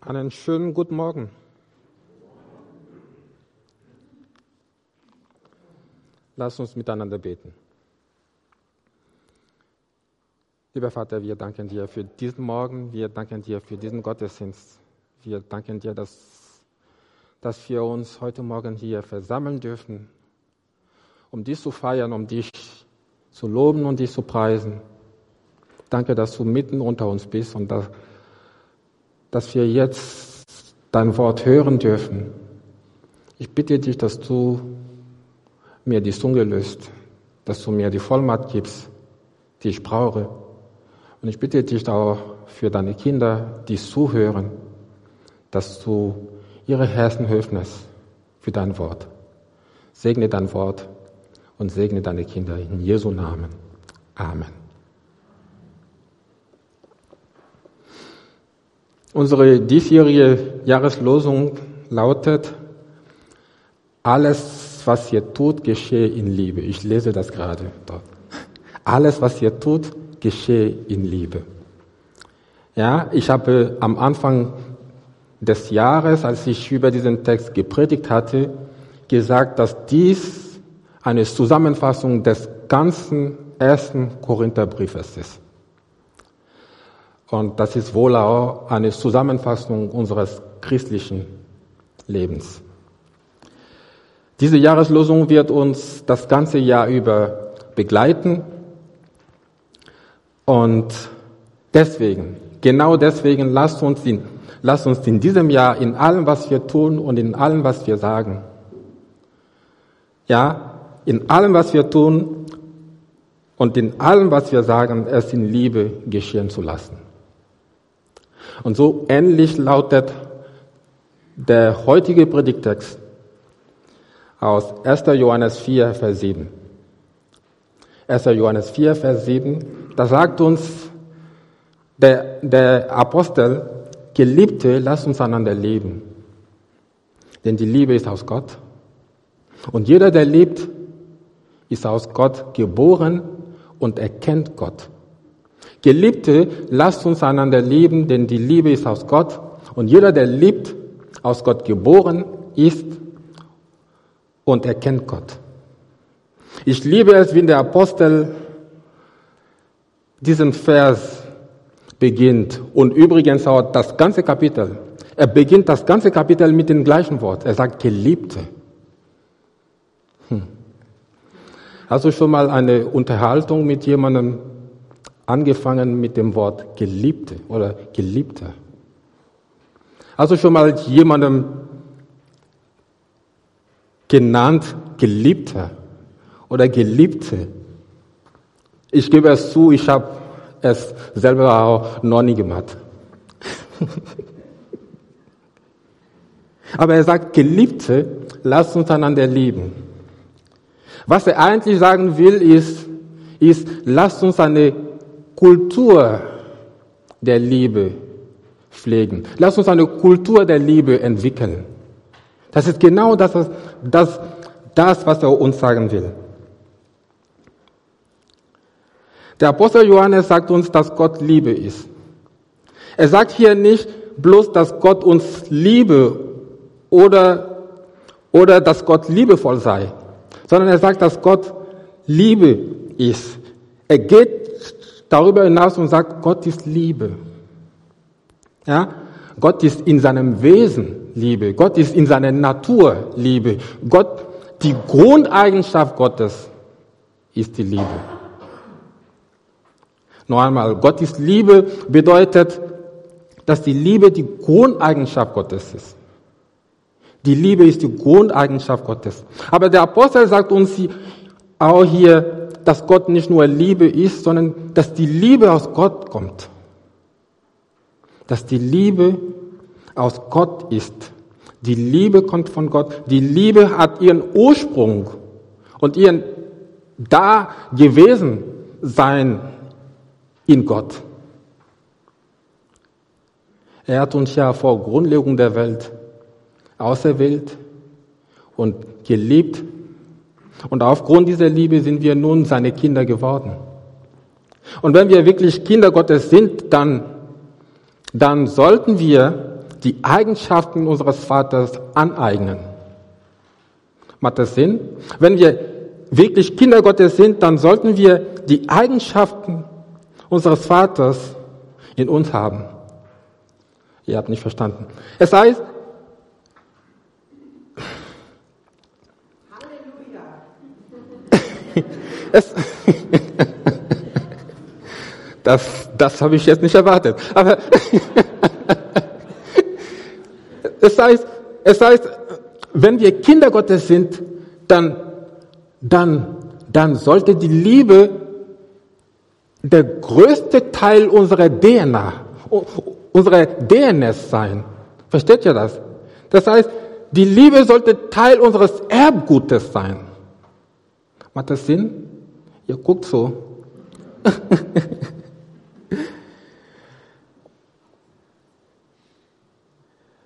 Einen schönen guten Morgen. Lass uns miteinander beten. Lieber Vater, wir danken dir für diesen Morgen, wir danken dir für diesen Gottesdienst. Wir danken dir, dass, dass wir uns heute Morgen hier versammeln dürfen, um dich zu feiern, um dich zu loben und dich zu preisen. Danke, dass du mitten unter uns bist und dass, dass wir jetzt dein Wort hören dürfen. Ich bitte dich, dass du mir die Zunge löst, dass du mir die Vollmacht gibst, die ich brauche. Und ich bitte dich auch für deine Kinder, die zuhören, dass du ihre Herzen öffnest für dein Wort. Segne dein Wort und segne deine Kinder in Jesu Namen. Amen. Unsere diesjährige Jahreslosung lautet, alles, was ihr tut, geschehe in Liebe. Ich lese das gerade dort. Alles, was ihr tut, geschehe in Liebe. Ja, ich habe am Anfang des Jahres, als ich über diesen Text gepredigt hatte, gesagt, dass dies eine Zusammenfassung des ganzen ersten Korintherbriefes ist. Und das ist wohl auch eine Zusammenfassung unseres christlichen Lebens. Diese Jahreslosung wird uns das ganze Jahr über begleiten. Und deswegen, genau deswegen, lasst uns, in, lasst uns in diesem Jahr in allem, was wir tun und in allem, was wir sagen, ja, in allem, was wir tun und in allem, was wir sagen, es in Liebe geschehen zu lassen. Und so ähnlich lautet der heutige Predigtext aus 1. Johannes 4, Vers 7. 1. Johannes 4, Vers 7, da sagt uns der, der Apostel, Geliebte, lasst uns einander leben. Denn die Liebe ist aus Gott. Und jeder, der liebt, ist aus Gott geboren und erkennt Gott. Geliebte, lasst uns einander lieben, denn die Liebe ist aus Gott und jeder, der liebt, aus Gott geboren ist und erkennt Gott. Ich liebe es, wie der Apostel diesen Vers beginnt und übrigens auch das ganze Kapitel. Er beginnt das ganze Kapitel mit dem gleichen Wort. Er sagt Geliebte. Hm. Hast du schon mal eine Unterhaltung mit jemandem angefangen mit dem Wort Geliebte oder Geliebter. Also schon mal jemandem genannt Geliebter oder Geliebte. Ich gebe es zu, ich habe es selber auch noch nie gemacht. Aber er sagt, Geliebte, lasst uns einander lieben. Was er eigentlich sagen will, ist, ist, lasst uns eine Kultur der Liebe pflegen. Lass uns eine Kultur der Liebe entwickeln. Das ist genau das, das, das, was er uns sagen will. Der Apostel Johannes sagt uns, dass Gott Liebe ist. Er sagt hier nicht bloß, dass Gott uns liebe oder, oder dass Gott liebevoll sei, sondern er sagt, dass Gott Liebe ist. Er geht darüber hinaus und sagt, Gott ist Liebe. Ja? Gott ist in seinem Wesen Liebe. Gott ist in seiner Natur Liebe. Gott, die Grundeigenschaft Gottes ist die Liebe. Noch einmal, Gott ist Liebe bedeutet, dass die Liebe die Grundeigenschaft Gottes ist. Die Liebe ist die Grundeigenschaft Gottes. Aber der Apostel sagt uns auch hier, dass Gott nicht nur Liebe ist, sondern dass die Liebe aus Gott kommt. Dass die Liebe aus Gott ist. Die Liebe kommt von Gott. Die Liebe hat ihren Ursprung und ihren da gewesen sein in Gott. Er hat uns ja vor Grundlegung der Welt auserwählt und geliebt und aufgrund dieser Liebe sind wir nun seine Kinder geworden. Und wenn wir wirklich Kinder Gottes sind, dann, dann sollten wir die Eigenschaften unseres Vaters aneignen. Macht das Sinn? Wenn wir wirklich Kinder Gottes sind, dann sollten wir die Eigenschaften unseres Vaters in uns haben. Ihr habt nicht verstanden. Es heißt, es, das, das habe ich jetzt nicht erwartet. Aber es heißt, es heißt, wenn wir Kinder Gottes sind, dann, dann, dann sollte die Liebe der größte Teil unserer DNA, unserer DNS sein. Versteht ihr das? Das heißt, die Liebe sollte Teil unseres Erbgutes sein. Macht das Sinn? Ihr guckt so.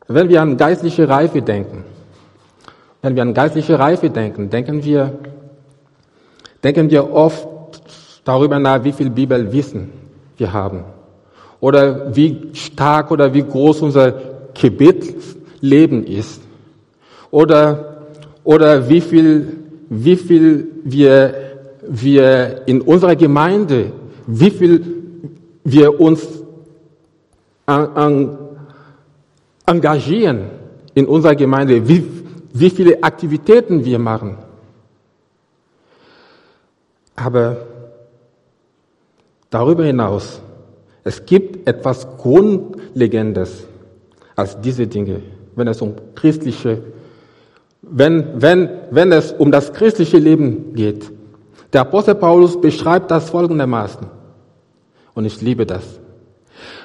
Wenn wir an geistliche Reife denken, wenn wir an geistliche Reife denken, denken wir, denken wir oft darüber nach, wie viel Bibelwissen wir haben. Oder wie stark oder wie groß unser Gebetsleben ist. Oder, oder wie viel, wie viel wir, wir in unserer Gemeinde, wie viel wir uns an, an engagieren in unserer Gemeinde, wie, wie viele Aktivitäten wir machen. Aber darüber hinaus, es gibt etwas Grundlegendes als diese Dinge, wenn es um christliche, wenn, wenn, wenn es um das christliche Leben geht. Der Apostel Paulus beschreibt das folgendermaßen. Und ich liebe das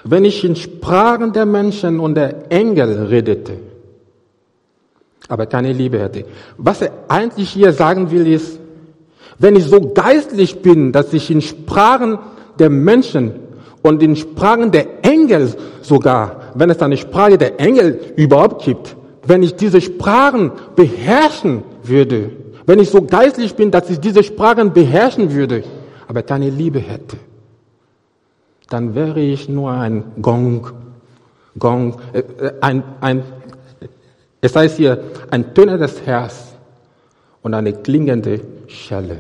wenn ich in Sprachen der Menschen und der Engel redete, aber keine Liebe hätte. Was er eigentlich hier sagen will, ist, wenn ich so geistlich bin, dass ich in Sprachen der Menschen und in Sprachen der Engel sogar, wenn es eine Sprache der Engel überhaupt gibt, wenn ich diese Sprachen beherrschen würde, wenn ich so geistlich bin, dass ich diese Sprachen beherrschen würde, aber keine Liebe hätte, dann wäre ich nur ein Gong, Gong, äh, äh, ein, ein, es heißt hier, ein tönendes Herz und eine klingende Schelle.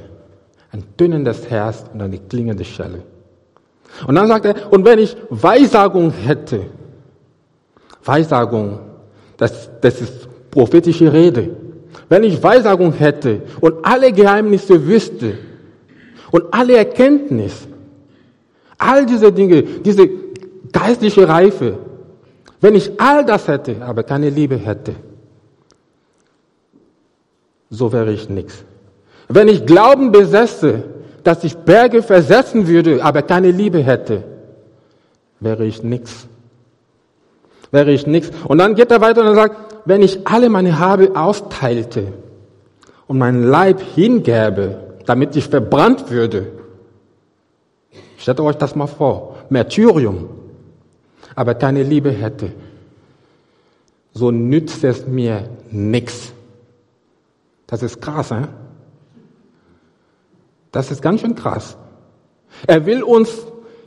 Ein tönendes Herz und eine klingende Schelle. Und dann sagt er, und wenn ich Weissagung hätte, Weissagung, das, das ist prophetische Rede. Wenn ich Weissagung hätte und alle Geheimnisse wüsste und alle Erkenntnis, All diese Dinge, diese geistliche Reife, wenn ich all das hätte, aber keine Liebe hätte, so wäre ich nichts. Wenn ich Glauben besäße, dass ich Berge versetzen würde, aber keine Liebe hätte, wäre ich nichts. Wäre ich nichts. Und dann geht er weiter und er sagt, wenn ich alle meine Habe austeilte und meinen Leib hingäbe, damit ich verbrannt würde, Stellt euch das mal vor. Märtyrium. Aber keine Liebe hätte. So nützt es mir nichts. Das ist krass, hein? Das ist ganz schön krass. Er will uns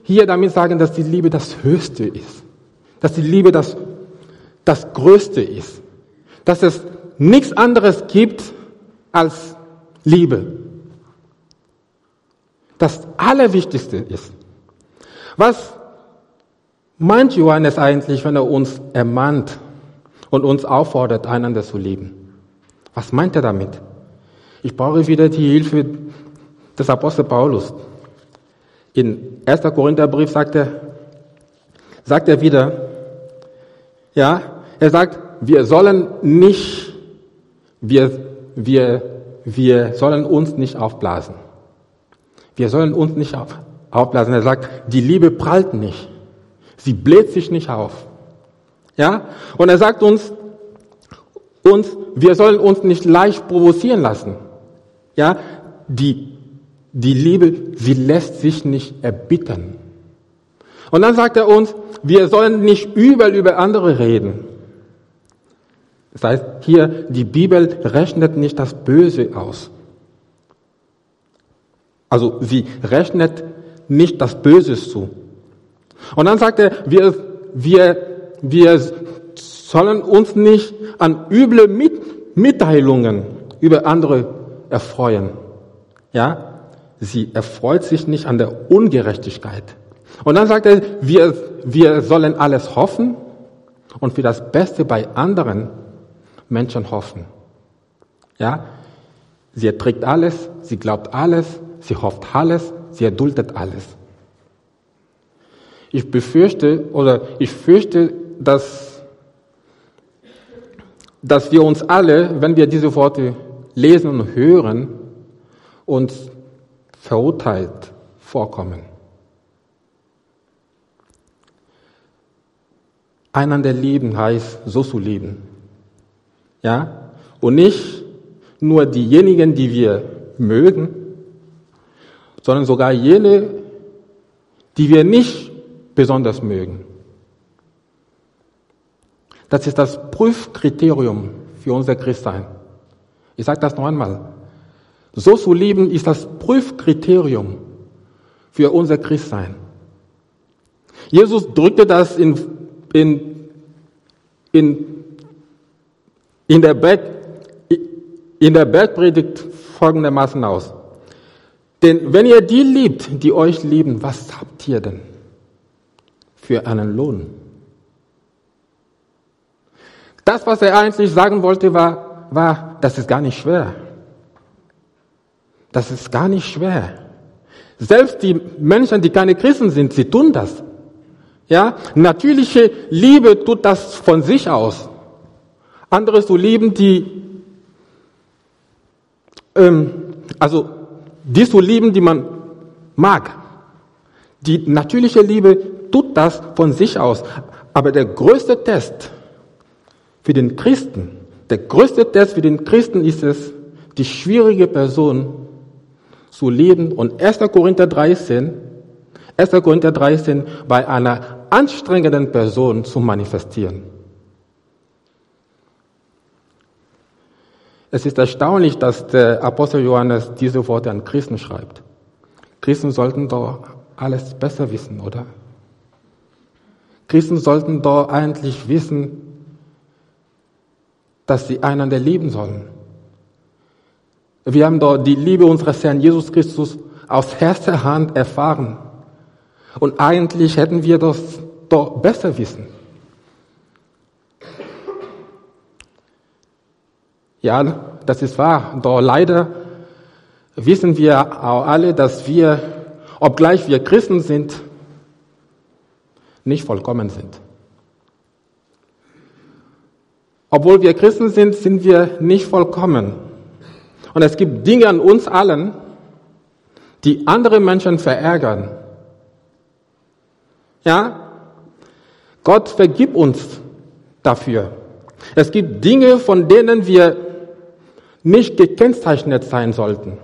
hier damit sagen, dass die Liebe das Höchste ist. Dass die Liebe das, das Größte ist. Dass es nichts anderes gibt als Liebe das Allerwichtigste ist. Was meint Johannes eigentlich, wenn er uns ermahnt und uns auffordert, einander zu lieben? Was meint er damit? Ich brauche wieder die Hilfe des Apostel Paulus. In 1. Korintherbrief sagt er, sagt er wieder, ja, er sagt, wir sollen nicht, wir, wir, wir sollen uns nicht aufblasen. Wir sollen uns nicht auf, aufblasen. Er sagt, die Liebe prallt nicht. Sie bläht sich nicht auf. Ja? Und er sagt uns, uns, wir sollen uns nicht leicht provozieren lassen. Ja? Die, die Liebe, sie lässt sich nicht erbittern. Und dann sagt er uns, wir sollen nicht übel über andere reden. Das heißt, hier, die Bibel rechnet nicht das Böse aus. Also sie rechnet nicht das Böses zu. Und dann sagt er, wir, wir, wir sollen uns nicht an üble Mitteilungen über andere erfreuen. Ja, sie erfreut sich nicht an der Ungerechtigkeit. Und dann sagt er, wir, wir sollen alles hoffen und für das Beste bei anderen Menschen hoffen. Ja, sie erträgt alles, sie glaubt alles, sie hofft alles, sie erduldet alles. Ich befürchte oder ich fürchte, dass, dass wir uns alle, wenn wir diese Worte lesen und hören, uns verurteilt vorkommen. Einander lieben heißt, so zu lieben. Ja? Und nicht nur diejenigen, die wir mögen, sondern sogar jene, die wir nicht besonders mögen. Das ist das Prüfkriterium für unser Christsein. Ich sage das noch einmal. So zu lieben ist das Prüfkriterium für unser Christsein. Jesus drückte das in, in, in, in, der, Berg, in der Bergpredigt folgendermaßen aus. Denn wenn ihr die liebt, die euch lieben, was habt ihr denn für einen Lohn? Das, was er eigentlich sagen wollte, war, war, das ist gar nicht schwer. Das ist gar nicht schwer. Selbst die Menschen, die keine Christen sind, sie tun das. Ja, natürliche Liebe tut das von sich aus. Andere zu lieben, die, ähm, also die zu lieben, die man mag. Die natürliche Liebe tut das von sich aus. Aber der größte Test für den Christen, der größte Test für den Christen ist es, die schwierige Person zu leben. Und 1. Korinther 13, 1. Korinther 13 bei einer anstrengenden Person zu manifestieren. Es ist erstaunlich, dass der Apostel Johannes diese Worte an Christen schreibt. Christen sollten doch alles besser wissen, oder? Christen sollten doch eigentlich wissen, dass sie einander lieben sollen. Wir haben doch die Liebe unseres Herrn Jesus Christus aus erster Hand erfahren. Und eigentlich hätten wir das doch besser wissen. Ja, das ist wahr. Doch leider wissen wir auch alle, dass wir, obgleich wir Christen sind, nicht vollkommen sind. Obwohl wir Christen sind, sind wir nicht vollkommen. Und es gibt Dinge an uns allen, die andere Menschen verärgern. Ja, Gott vergibt uns dafür. Es gibt Dinge, von denen wir nicht gekennzeichnet sein sollten.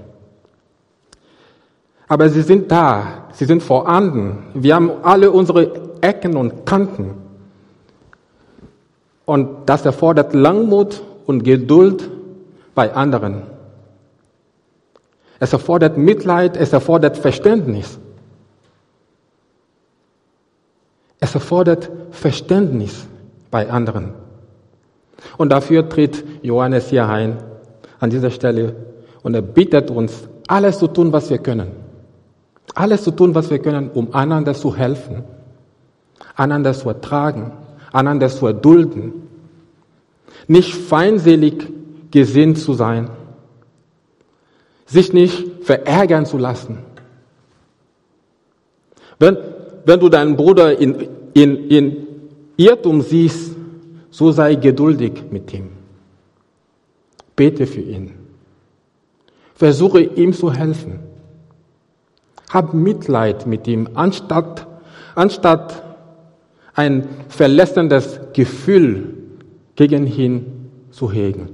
Aber sie sind da, sie sind vorhanden. Wir haben alle unsere Ecken und Kanten. Und das erfordert Langmut und Geduld bei anderen. Es erfordert Mitleid, es erfordert Verständnis. Es erfordert Verständnis bei anderen. Und dafür tritt Johannes hier ein an dieser Stelle und er bittet uns, alles zu tun, was wir können. Alles zu tun, was wir können, um einander zu helfen, einander zu ertragen, einander zu erdulden, nicht feindselig gesinnt zu sein, sich nicht verärgern zu lassen. Wenn, wenn du deinen Bruder in, in, in Irrtum siehst, so sei geduldig mit ihm. Bete für ihn. Versuche ihm zu helfen. Hab Mitleid mit ihm, anstatt, anstatt ein verletzendes Gefühl gegen ihn zu hegen.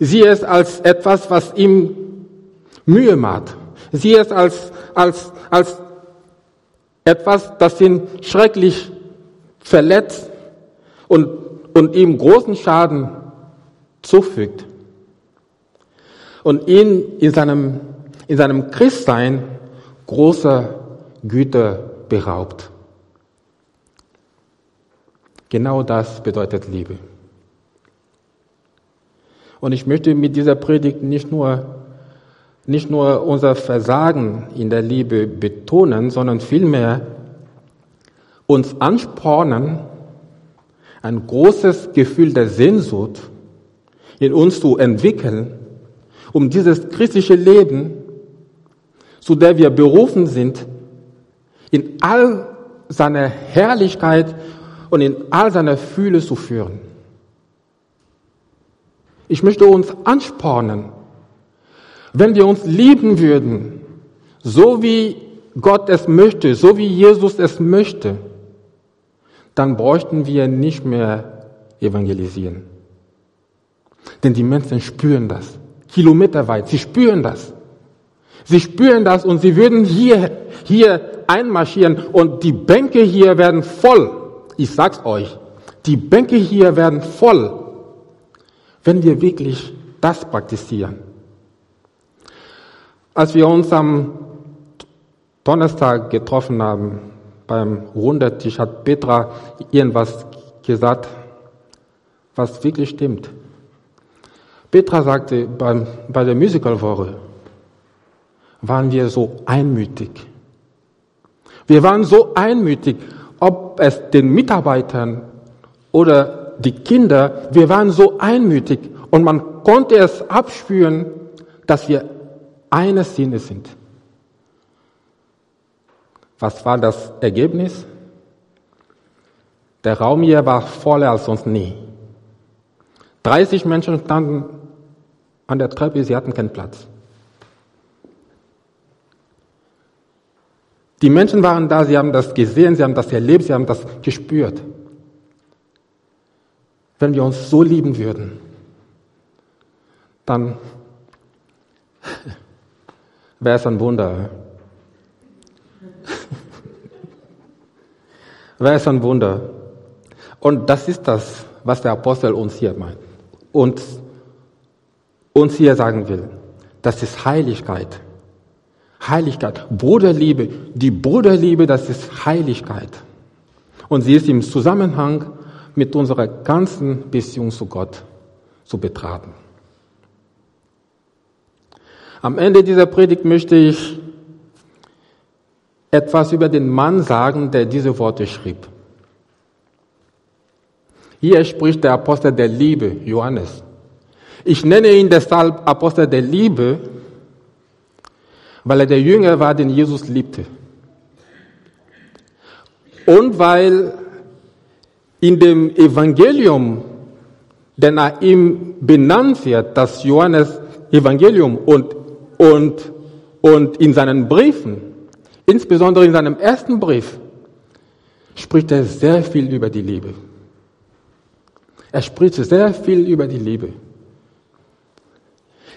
Sieh es als etwas, was ihm Mühe macht. Sieh es als, als, als etwas, das ihn schrecklich verletzt und, und ihm großen Schaden zufügt und ihn in seinem, in seinem Christsein großer Güter beraubt. Genau das bedeutet Liebe. Und ich möchte mit dieser Predigt nicht nur, nicht nur unser Versagen in der Liebe betonen, sondern vielmehr uns anspornen, ein großes Gefühl der Sehnsucht in uns zu entwickeln, um dieses christliche Leben, zu der wir berufen sind, in all seiner Herrlichkeit und in all seiner Fühle zu führen. Ich möchte uns anspornen, wenn wir uns lieben würden, so wie Gott es möchte, so wie Jesus es möchte, dann bräuchten wir nicht mehr evangelisieren. Denn die Menschen spüren das, kilometerweit, sie spüren das. Sie spüren das und sie würden hier, hier einmarschieren und die Bänke hier werden voll. Ich sag's euch, die Bänke hier werden voll wenn wir wirklich das praktizieren. Als wir uns am Donnerstag getroffen haben beim Rundetisch, hat Petra irgendwas gesagt, was wirklich stimmt. Petra sagte, beim, bei der Musicalwoche waren wir so einmütig. Wir waren so einmütig, ob es den Mitarbeitern oder die Kinder, wir waren so einmütig und man konnte es abspüren, dass wir eine Sinne sind. Was war das Ergebnis? Der Raum hier war voller als sonst nie. 30 Menschen standen an der Treppe, sie hatten keinen Platz. Die Menschen waren da, sie haben das gesehen, sie haben das erlebt, sie haben das gespürt wenn wir uns so lieben würden, dann wäre es ein Wunder. wäre es ein Wunder. Und das ist das, was der Apostel uns hier meint. Und uns hier sagen will. Das ist Heiligkeit. Heiligkeit. Bruderliebe. Die Bruderliebe, das ist Heiligkeit. Und sie ist im Zusammenhang mit unserer ganzen Beziehung zu Gott zu betrachten. Am Ende dieser Predigt möchte ich etwas über den Mann sagen, der diese Worte schrieb. Hier spricht der Apostel der Liebe, Johannes. Ich nenne ihn deshalb Apostel der Liebe, weil er der Jünger war, den Jesus liebte. Und weil in dem Evangelium, der nach ihm benannt wird, das Johannes Evangelium und, und, und in seinen Briefen, insbesondere in seinem ersten Brief, spricht er sehr viel über die Liebe. Er spricht sehr viel über die Liebe.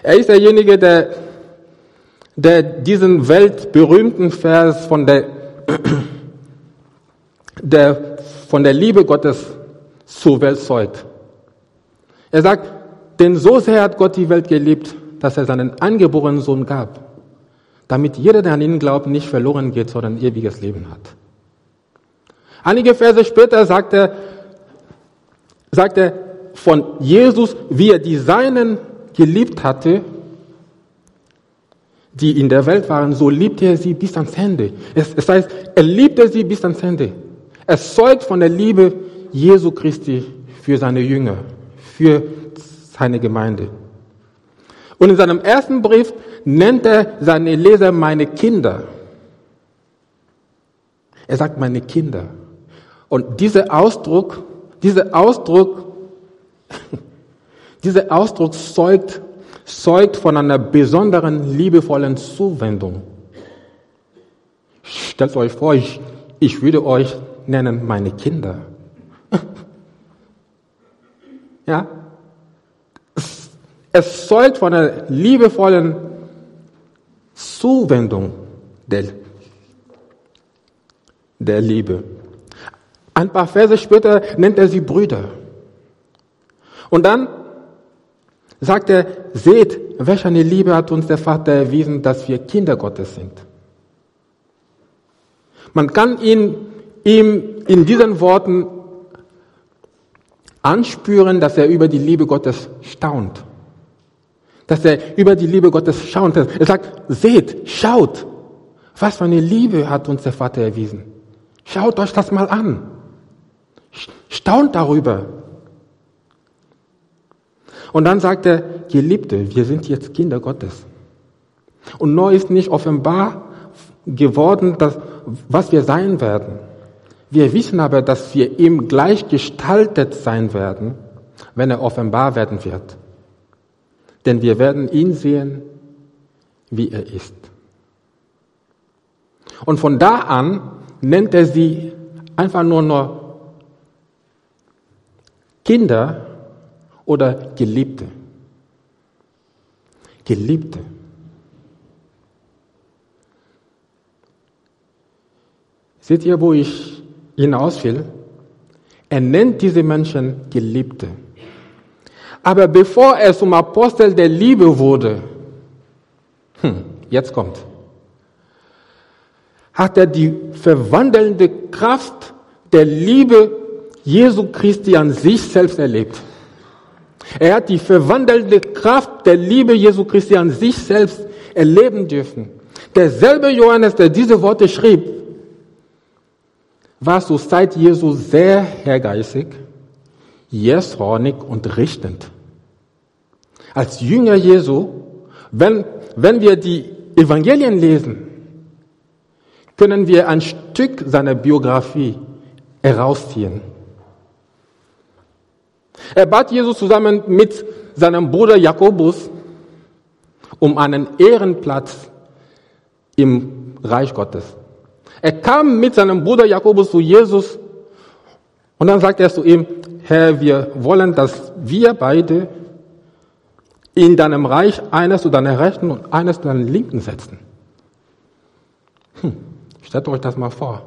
Er ist derjenige, der, der diesen weltberühmten Vers von der, der von der Liebe Gottes zur Welt zeugt. Er sagt, denn so sehr hat Gott die Welt geliebt, dass er seinen angeborenen Sohn gab, damit jeder, der an ihn glaubt, nicht verloren geht, sondern ewiges Leben hat. Einige Verse später sagt er, sagt er von Jesus, wie er die Seinen geliebt hatte, die in der Welt waren, so liebte er sie bis ans Ende. Es, es heißt, er liebte sie bis ans Ende. Es zeugt von der Liebe Jesu Christi für seine Jünger, für seine Gemeinde. Und in seinem ersten Brief nennt er seine Leser meine Kinder. Er sagt meine Kinder. Und dieser Ausdruck, dieser Ausdruck, dieser Ausdruck zeugt, zeugt von einer besonderen liebevollen Zuwendung. Stellt euch vor, ich, ich würde euch nennen meine Kinder. ja? Es, zeugt von einer liebevollen Zuwendung der, der Liebe. Ein paar Verse später nennt er sie Brüder. Und dann sagt er, seht, welch eine Liebe hat uns der Vater erwiesen, dass wir Kinder Gottes sind. Man kann ihn ihm in diesen Worten anspüren, dass er über die Liebe Gottes staunt. Dass er über die Liebe Gottes staunt. Er sagt, seht, schaut, was für eine Liebe hat uns der Vater erwiesen. Schaut euch das mal an. Staunt darüber. Und dann sagt er, Geliebte, wir sind jetzt Kinder Gottes. Und neu ist nicht offenbar geworden, dass, was wir sein werden. Wir wissen aber, dass wir ihm gleich gestaltet sein werden, wenn er offenbar werden wird. Denn wir werden ihn sehen, wie er ist. Und von da an nennt er sie einfach nur noch Kinder oder Geliebte. Geliebte. Seht ihr, wo ich hinaus will? Er nennt diese Menschen Geliebte. Aber bevor er zum Apostel der Liebe wurde, hm, jetzt kommt, hat er die verwandelnde Kraft der Liebe Jesu Christi an sich selbst erlebt. Er hat die verwandelnde Kraft der Liebe Jesu Christi an sich selbst erleben dürfen. Derselbe Johannes, der diese Worte schrieb, war zur Zeit Jesu sehr hergeistig, jähzornig und richtend. Als Jünger Jesu, wenn, wenn wir die Evangelien lesen, können wir ein Stück seiner Biografie herausziehen. Er bat Jesus zusammen mit seinem Bruder Jakobus um einen Ehrenplatz im Reich Gottes. Er kam mit seinem Bruder Jakobus zu Jesus und dann sagt er zu ihm, Herr, wir wollen, dass wir beide in deinem Reich eines zu deiner Rechten und eines zu deiner Linken setzen. Hm. Stellt euch das mal vor.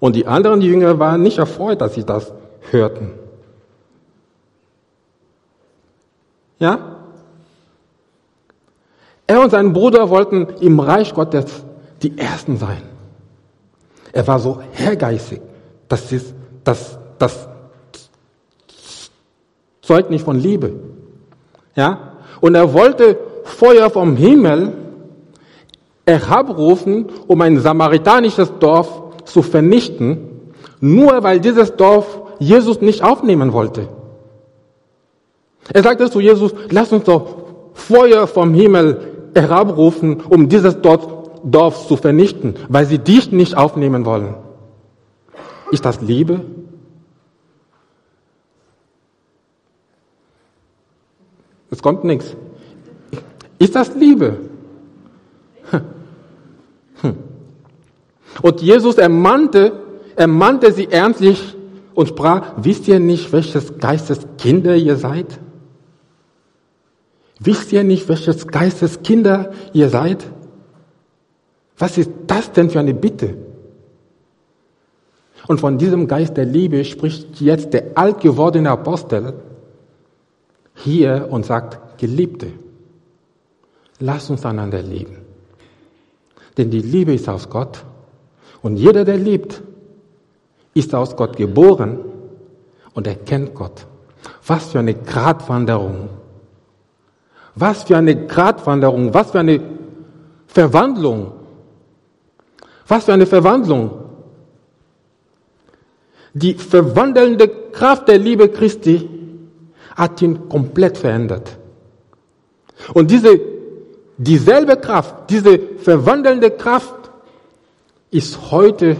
Und die anderen Jünger waren nicht erfreut, dass sie das hörten. Ja? Er und sein Bruder wollten im Reich Gottes die Ersten sein. Er war so hergeistig. Das ist, das, das zeugt nicht von Liebe. Ja? Und er wollte Feuer vom Himmel herabrufen, um ein samaritanisches Dorf zu vernichten, nur weil dieses Dorf Jesus nicht aufnehmen wollte. Er sagte zu Jesus, lass uns doch Feuer vom Himmel herabrufen, um dieses Dorf zu vernichten, weil sie dich nicht aufnehmen wollen. Ist das Liebe? Es kommt nichts. Ist das Liebe? Hm. Und Jesus ermannte, ermannte sie ernstlich und sprach, wisst ihr nicht, welches Geistes Kinder ihr seid? Wisst ihr nicht, welches Geistes Kinder ihr seid? Was ist das denn für eine Bitte? Und von diesem Geist der Liebe spricht jetzt der alt gewordene Apostel hier und sagt, Geliebte, lasst uns einander lieben. Denn die Liebe ist aus Gott. Und jeder, der liebt, ist aus Gott geboren und er kennt Gott. Was für eine Gratwanderung. Was für eine Gratwanderung. Was für eine Verwandlung. Was für eine Verwandlung. Die verwandelnde Kraft der Liebe Christi hat ihn komplett verändert. Und diese Dieselbe Kraft, diese verwandelnde Kraft ist heute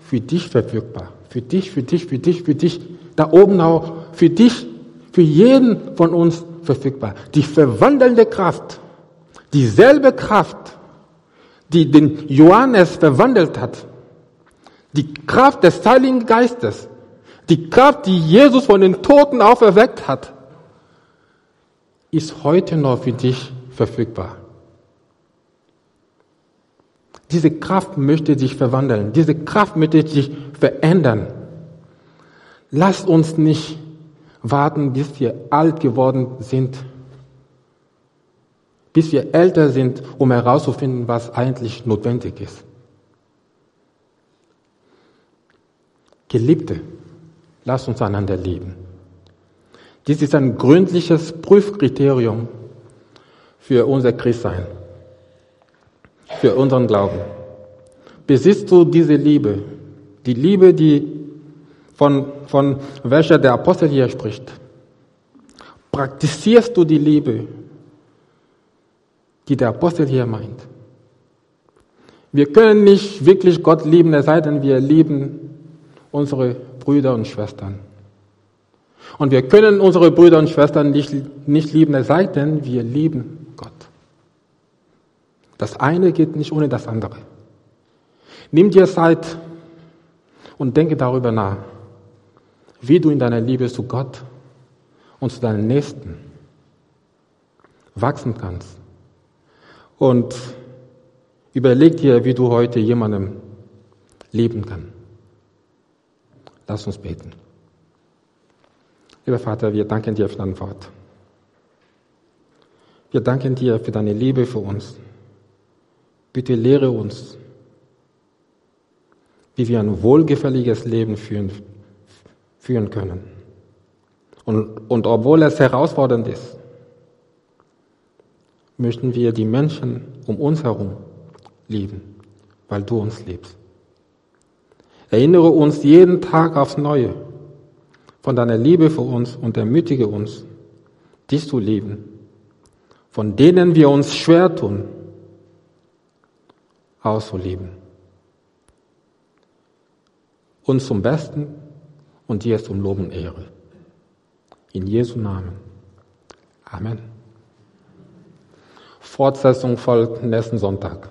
für dich verfügbar. Für dich, für dich, für dich, für dich. Da oben auch für dich, für jeden von uns verfügbar. Die verwandelnde Kraft, dieselbe Kraft, die den Johannes verwandelt hat, die Kraft des Heiligen Geistes, die Kraft, die Jesus von den Toten auferweckt hat, ist heute noch für dich verfügbar. Diese Kraft möchte sich verwandeln. Diese Kraft möchte sich verändern. Lasst uns nicht warten, bis wir alt geworden sind, bis wir älter sind, um herauszufinden, was eigentlich notwendig ist. Geliebte, Lass uns einander lieben. Dies ist ein gründliches Prüfkriterium für unser Christsein, für unseren Glauben. Besitzt du diese Liebe, die Liebe, die von, von welcher der Apostel hier spricht? Praktizierst du die Liebe, die der Apostel hier meint? Wir können nicht wirklich Gott lieben, es sei denn, wir lieben unsere Brüder und Schwestern. Und wir können unsere Brüder und Schwestern nicht, nicht lieben, es sei denn, wir lieben Gott. Das eine geht nicht ohne das andere. Nimm dir Zeit und denke darüber nach, wie du in deiner Liebe zu Gott und zu deinen Nächsten wachsen kannst. Und überleg dir, wie du heute jemandem lieben kannst. Lass uns beten. Lieber Vater, wir danken dir für dein Wort. Wir danken dir für deine Liebe für uns. Bitte lehre uns, wie wir ein wohlgefälliges Leben führen, führen können. Und, und obwohl es herausfordernd ist, möchten wir die Menschen um uns herum lieben, weil du uns liebst. Erinnere uns jeden Tag aufs Neue von deiner Liebe für uns und ermutige uns, dich zu lieben, von denen wir uns schwer tun, auszulieben. Uns zum Besten und dir zum Lob und Ehre. In Jesu Namen. Amen. Fortsetzung folgt nächsten Sonntag.